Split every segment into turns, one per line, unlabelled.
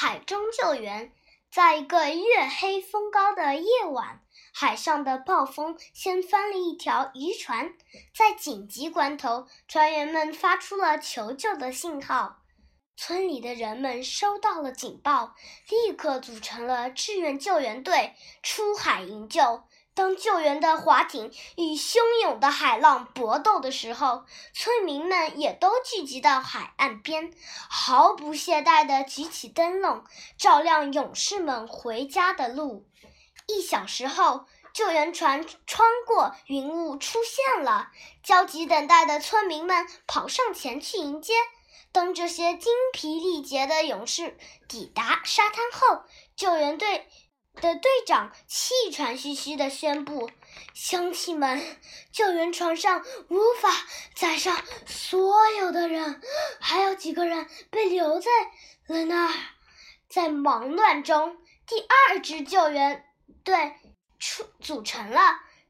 海中救援。在一个月黑风高的夜晚，海上的暴风掀翻了一条渔船。在紧急关头，船员们发出了求救的信号。村里的人们收到了警报，立刻组成了志愿救援队，出海营救。当救援的划艇与汹涌的海浪搏斗的时候，村民们也都聚集到海岸边，毫不懈怠地举起灯笼，照亮勇士们回家的路。一小时后，救援船穿过云雾出现了，焦急等待的村民们跑上前去迎接。当这些精疲力竭的勇士抵达沙滩后，救援队。的队长气喘吁吁地宣布：“乡亲们，救援船上无法载上所有的人，还有几个人被留在了那儿。”在忙乱中，第二支救援队出组成了。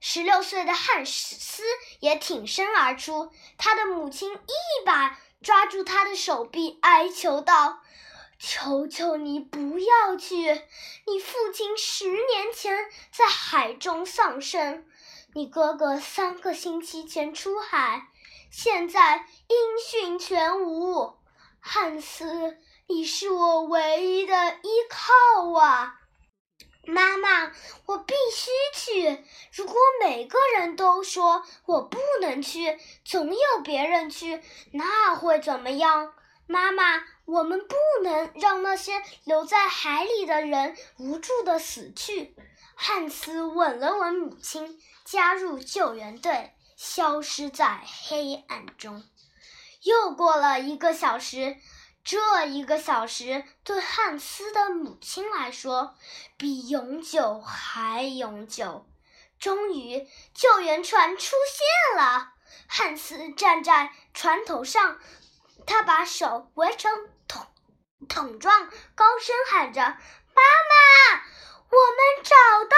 十六岁的汉斯也挺身而出，他的母亲一把抓住他的手臂，哀求道。求求你不要去！你父亲十年前在海中丧生，你哥哥三个星期前出海，现在音讯全无。汉斯，你是我唯一的依靠啊！妈妈，我必须去。如果每个人都说我不能去，总有别人去，那会怎么样？妈妈，我们不能让那些留在海里的人无助的死去。汉斯吻了吻母亲，加入救援队，消失在黑暗中。又过了一个小时，这一个小时对汉斯的母亲来说，比永久还永久。终于，救援船出现了。汉斯站在船头上。他把手围成桶桶状高声喊着妈妈我们找到